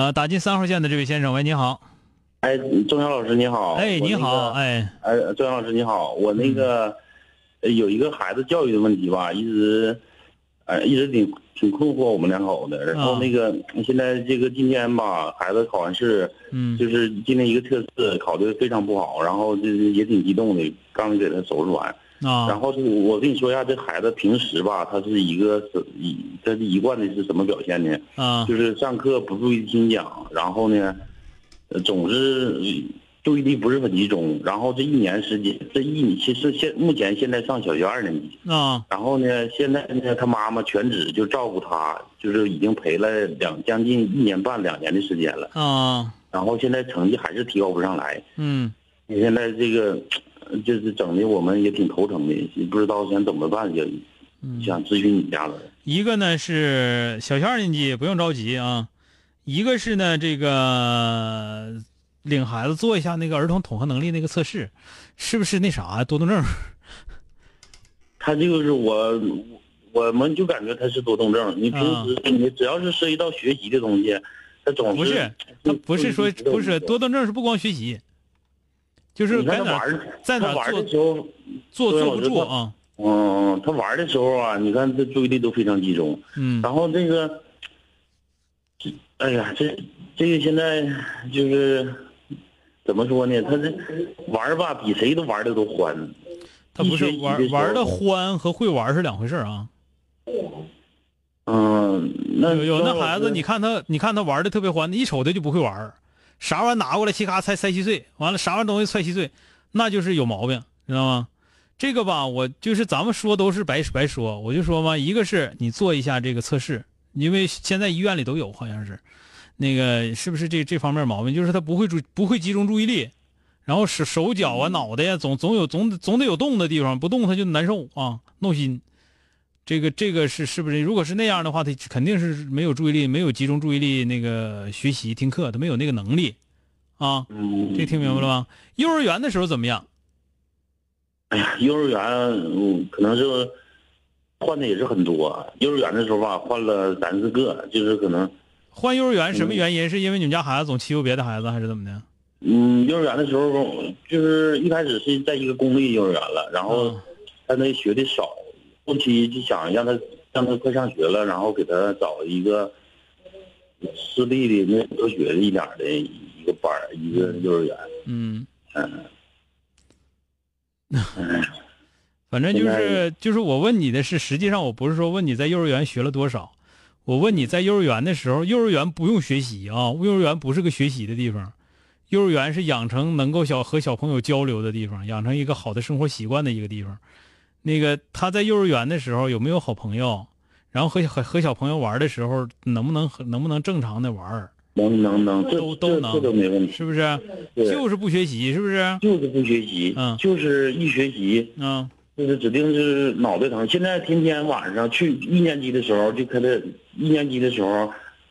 呃，打进三号线的这位先生，喂，你好。哎，钟晓老师你好。哎，你好，哎，哎，钟晓老师你好，我那个有一个孩子教育的问题吧，一直，呃，一直挺挺困惑我们两口子。然后那个现在这个今天吧，孩子考完试，嗯，就是今天一个测试考的非常不好，然后就是也挺激动的，刚给他收拾完。啊，然后我跟你说一下，这孩子平时吧，他是一个是一，他是一贯的是什么表现呢？啊，就是上课不注意听讲，然后呢，总是注意力不是很集中。然后这一年时间，这一其实现目前现在上小学二年级。啊，然后呢，现在呢，他妈妈全职就照顾他，就是已经陪了两将近一年半两年的时间了。啊，然后现在成绩还是提高不上来。嗯，现在这个。就是整的我们也挺头疼的，也不知道想怎么办，就想咨询你家子。一个呢是小学二年级，不用着急啊。一个是呢，这个领孩子做一下那个儿童统合能力那个测试，是不是那啥多动症？他就是我，我们就感觉他是多动症。你平时你只要是涉及到学习的东西，他总是不是他不是说不是多动症是不光学习。就是在哪在哪玩的时候坐坐不住啊？嗯，他玩的时候啊，你看他注意力都非常集中。嗯。然后这个，哎呀，这这个现在就是怎么说呢？他这玩吧，比谁都玩的都欢。他不是玩玩的欢和会玩是两回事啊。嗯，那有有那孩子，你看他，你看他玩的特别欢，一瞅他就不会玩。啥玩意拿过来，嘁咔拆拆稀碎，完了啥玩意东西踹稀碎，那就是有毛病，知道吗？这个吧，我就是咱们说都是白白说，我就说嘛，一个是你做一下这个测试，因为现在医院里都有，好像是，那个是不是这这方面毛病？就是他不会注不会集中注意力，然后手手脚啊脑袋呀总总有总总得有动的地方，不动他就难受啊闹心。这个这个是是不是？如果是那样的话，他肯定是没有注意力，没有集中注意力，那个学习听课，他没有那个能力，啊，这听明白了吗？幼儿园的时候怎么样？哎呀，幼儿园可能是换的也是很多。幼儿园的时候吧，换了三四个，就是可能换幼儿园什么原因？是因为你们家孩子总欺负别的孩子，还是怎么的？嗯，幼儿园的时候就是一开始是在一个公立幼儿园了，然后他那学的少。后期就想让他让他快上学了，然后给他找一个私立的那多学一点的一个班一个幼儿园。嗯嗯，反正就是就是我问你的是，实际上我不是说问你在幼儿园学了多少，我问你在幼儿园的时候，幼儿园不用学习啊，幼儿园不是个学习的地方，幼儿园是养成能够小和小朋友交流的地方，养成一个好的生活习惯的一个地方。那个他在幼儿园的时候有没有好朋友？然后和和和小朋友玩的时候能不能能不能正常的玩？能能能，都都能，这都没问题，是不是？就是不学习，是不是？就是不学习，嗯，就是一学习，嗯，就是指定是脑袋疼。现在天天晚上去一年级的时候就开始，一年级的时候。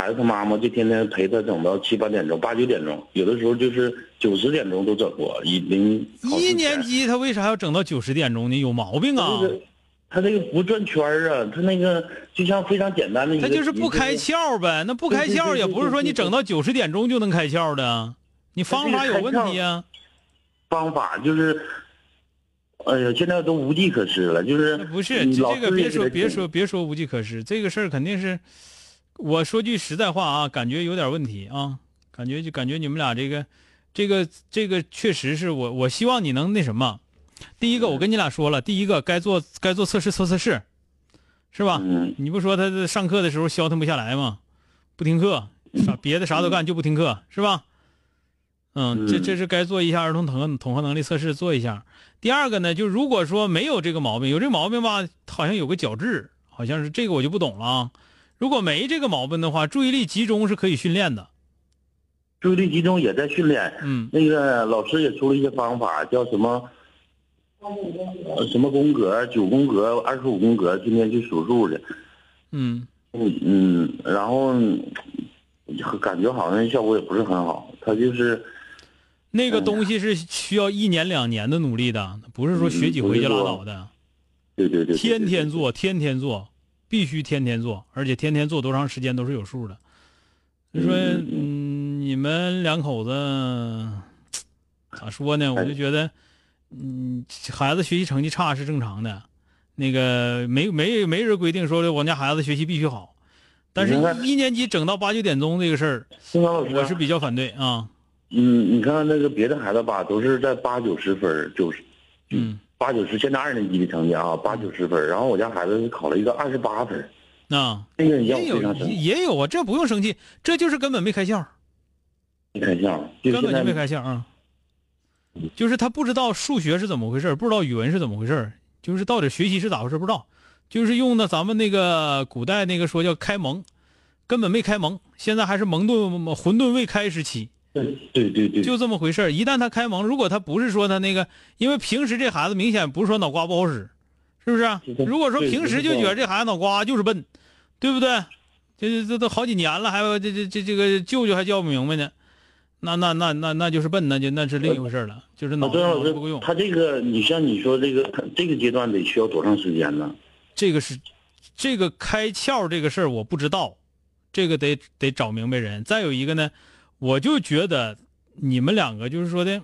孩子他妈妈就天天陪他整到七八点钟、八九点钟，有的时候就是九十点钟都整过。一零一年级他为啥要整到九十点钟呢？有毛病啊！他这个不转圈啊，他那个就像非常简单的。他就是不开窍呗，那不开窍也不是说你整到九十点钟就能开窍的，你方法有问题啊。方法就是，哎呀，现在都无计可施了，就是不是你这个别说别说别说无计可施，这个事儿肯定是。我说句实在话啊，感觉有点问题啊，感觉就感觉你们俩这个，这个这个确实是我我希望你能那什么。第一个，我跟你俩说了，第一个该做该做测试测测试，是吧？嗯你不说他在上课的时候消停不下来吗？不听课，啥别的啥都干就不听课，是吧？嗯，这嗯这是该做一下儿童统合统合能力测试，做一下。第二个呢，就如果说没有这个毛病，有这个毛病吧，好像有个矫治，好像是这个我就不懂了啊。如果没这个毛病的话，注意力集中是可以训练的。注意力集中也在训练。嗯那个老师也出了一些方法，叫什么？呃什么宫格，九宫格、二十五宫格，今天去数数去。嗯嗯嗯，然后嗯感觉好像效果也不是很好。他就是那个东西是需要一年两年的努力的，不是说学几回就拉倒的。对对对，对天天做，天天做，必须天天做，而且天天做多长时间都是有数的。你说，嗯嗯，你们两口子咋说呢？我就觉得，嗯，孩子学习成绩差是正常的，那个没没没人规定说的我家孩子学习必须好，但是你看一年级整到八九点钟这个事儿，我是比较反对啊。嗯，你看那个别的孩子吧，都是在八九十分，九十嗯，八九十，现在二年级的成绩啊，八九十分。然后我家孩子考了一个二十八分，那这个也有。也有啊，这不用生气，这就是根本没开窍。没开窍，根本就没开窍啊。就是他不知道数学是怎么回事，不知道语文是怎么回事，就是到底学习是咋回事不知道，就是用的咱们那个古代那个说叫开蒙，根本没开蒙，现在还是蒙顿混沌未开时期，对对对对，就这么回事一旦他开蒙，如果他不是说他那个，因为平时这孩子明显不是说脑瓜不好使，是不是啊？如果说平时就觉得这孩子脑瓜就是笨，对不对？这这这都好几年了，还有这这这这个舅舅还叫不明白呢，那那那那那就是笨，那就那是另一回事了，就是脑子不够用，。他这个你像你说这个他这个阶段得需要多长时间呢？这个是这个开窍这个事儿我不知道，这个得得找明白人。再有一个呢，我就觉得你们两个就是说的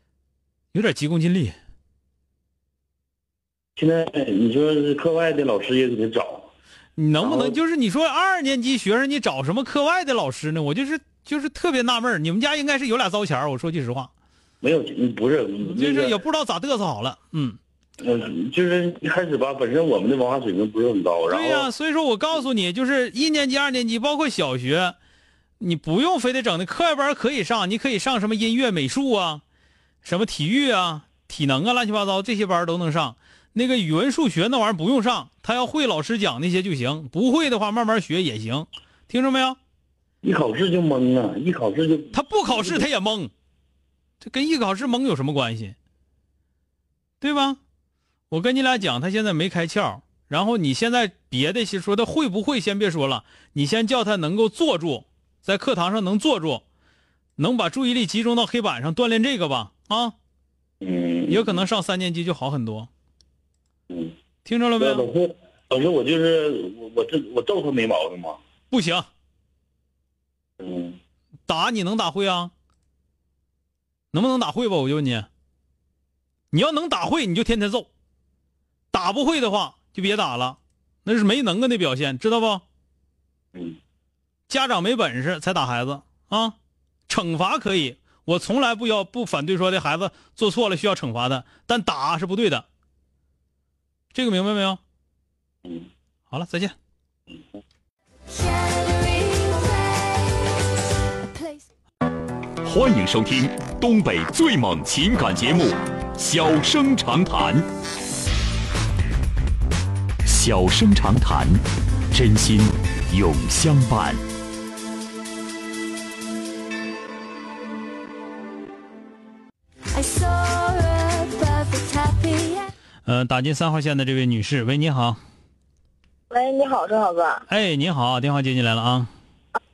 有点急功近利。现在你说是课外的老师也得找，你能不能就是你说二年级学生你找什么课外的老师呢？我就是就是特别纳闷儿你们家应该是有俩糟钱儿我说句实话，没有不是就是也不知道咋嘚瑟好了。嗯，嗯，就是一开始吧，本身我们的文化水平不是很高，然对呀、后所以说我告诉你，就是一年级、二年级，包括小学，你不用非得整的课外班可以上，你可以上什么音乐、美术啊，什么体育啊、体能啊，乱七八糟这些班都能上。那个语文、数学那玩意儿不用上，他要会老师讲那些就行，不会的话慢慢学也行。听着没有？一考试就懵啊，一考试就他不考试他也懵，这跟一考试懵有什么关系？对吧？我跟你俩讲，他现在没开窍，然后你现在别的先说他会不会先别说了，你先叫他能够坐住，在课堂上能坐住，能把注意力集中到黑板上锻炼这个吧啊，嗯，有可能上三年级就好很多。嗯，听着了没有老？师老师我就是我我这我揍他没毛病吗？不行，嗯，打你能打会啊？能不能打会吧？我就问你，你要能打会，你就天天揍；打不会的话，就别打了，那是没能耐的表现，知道不？嗯，家长没本事才打孩子啊，惩罚可以，我从来不要不反对说这孩子做错了需要惩罚的，但打是不对的。这个明白没有？好了，再见。欢迎收听东北最猛情感节目《小生长谈》。小生长谈，真心永相伴。嗯、打进三号线的这位女士，喂，你好。喂，你好，郑小哥。哎，你好，电话接进来了啊。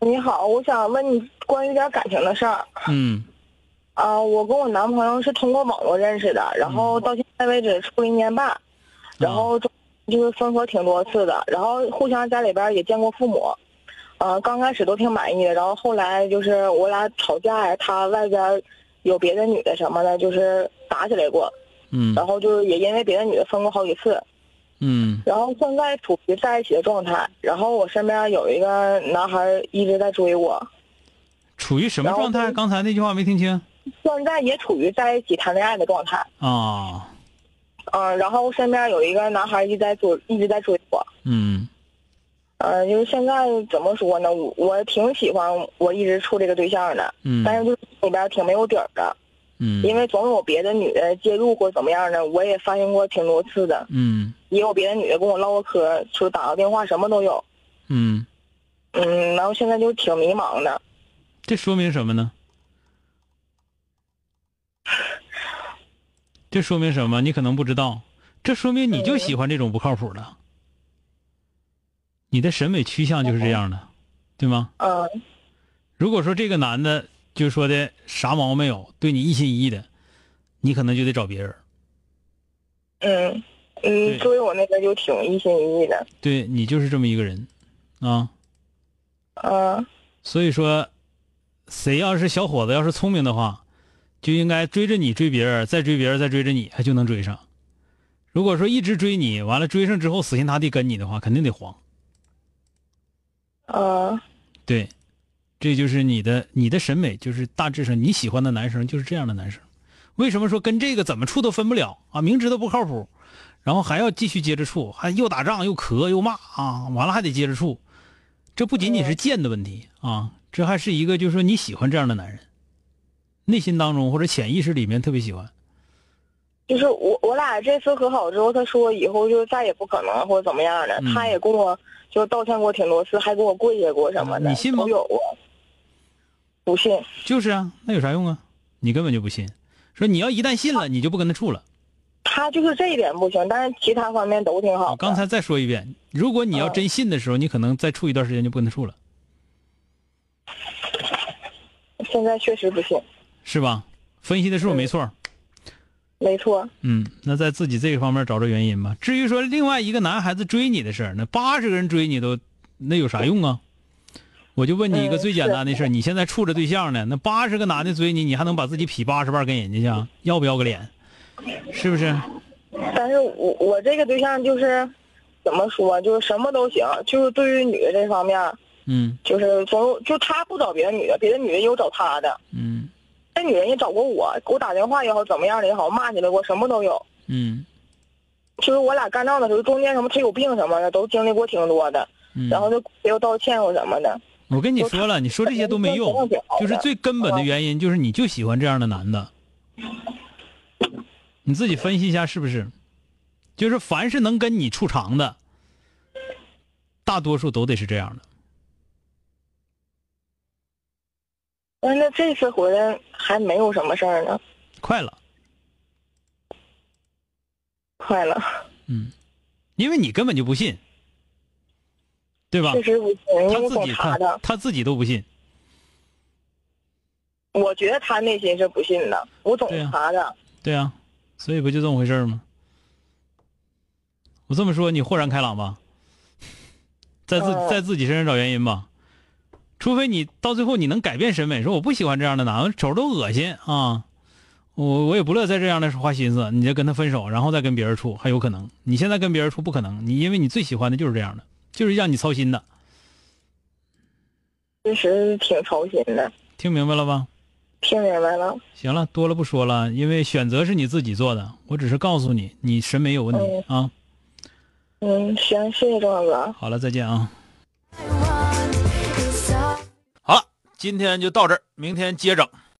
你好，我想问你关于点感情的事儿。嗯啊、我跟我男朋友是通过网络认识的，然后到现在为止处了一年半，然后就是分合挺多次的，然后互相家里边也见过父母，呃，刚开始都挺满意的，然后后来就是我俩吵架呀，他外边有别的女的什么的，就是打起来过，嗯然后就是也因为别的女的分过好几次，嗯然后现在处于在一起的状态，然后我身边有一个男孩一直在追我，处于什么状态？刚才那句话没听清现在也处于在一起谈恋爱的状态。啊。嗯，然后身边有一个男孩一直在追，一直在追我。嗯嗯，就是现在怎么说呢？我我挺喜欢我一直处这个对象的，嗯但是就是里边挺没有底儿的，嗯因为总有别的女的介入或怎么样的，我也发现过挺多次的，嗯也有别的女的跟我唠过嗑，说打个电话什么都有。嗯，嗯，然后现在就挺迷茫的。这说明什么呢？这说明什么？你可能不知道，这说明你就喜欢这种不靠谱的，你的审美趋向就是这样的，对吗？嗯如果说这个男的就说的啥毛没有，对你一心一意的，你可能就得找别人。嗯对嗯，追我那个就挺一心一意的。对你就是这么一个人，啊，嗯所以说，谁要是小伙子要是聪明的话，就应该追着你追别人，再追别人，再追着你，还就能追上。如果说一直追你，完了追上之后死心塌地跟你的话，肯定得黄。呃对，这就是你的你的审美，就是大致上你喜欢的男生就是这样的男生。为什么说跟这个怎么处都分不了啊？明知道不靠谱，然后还要继续接着处，还又打仗又咳又骂啊，完了还得接着处，这不仅仅是贱的问题啊，这还是一个就是说你喜欢这样的男人，内心当中或者潜意识里面特别喜欢。就是我我俩这次和好之后，他说以后就再也不可能或者怎么样的，嗯他也跟我就道歉过挺多次，还给我跪下过什么的，你信吗都有过。不信，就是啊，那有啥用啊？你根本就不信。说你要一旦信了，你就不跟他处了。他就是这一点不行，但是其他方面都挺好。我刚才再说一遍，如果你要真信的时候，你可能再处一段时间就不跟他处了，现在确实不信，是吧？分析的是不是没错？没错。嗯，那在自己这个方面找找原因吧。至于说另外一个男孩子追你的事儿，那八十个人追你都，那有啥用啊？我就问你一个嗯最简单的事儿，你现在处着对象呢，那八十个男的追你，你还能把自己劈八十瓣跟人家去啊？要不要个脸？是不是？但是我我这个对象就是怎么说，就是什么都行，就是对于女的这方面，嗯就是总就他不找别的女的，别的女的也有找他的，嗯那女人也找过我，给我打电话也好，怎么样的也好，骂起来过，什么都有。嗯就是我俩干仗的时候，中间什么他有病什么的，都经历过挺多的，嗯。然后就又道歉或什么的。我跟你说了，你说这些都没用，就是最根本的原因就是你就喜欢这样的男的，你自己分析一下是不是？就是凡是能跟你处长的，大多数都得是这样的。但是这次回来还没有什么事儿呢，快了，快了，嗯。因为你根本就不信，对吧他自己他查他，他自己都不信，我觉得他内心是不信的，我总查的。对啊，所以不就这么回事吗？我这么说，你豁然开朗吧？在自嗯在自己身上找原因吧，除非你到最后你能改变审美，说我不喜欢这样的男的，瞅着都恶心啊，我我也不乐在这样的花心思，你就跟他分手，然后再跟别人处，还有可能。你现在跟别人处不可能，你因为你最喜欢的就是这样的，就是让你操心的，确实挺操心的，听明白了吧？听明白了。行了，多了不说了，因为选择是你自己做的，我只是告诉你，你审美有问题啊。嗯，行，谢谢钟哥。好了，再见啊。好了，今天就到这儿，明天接整。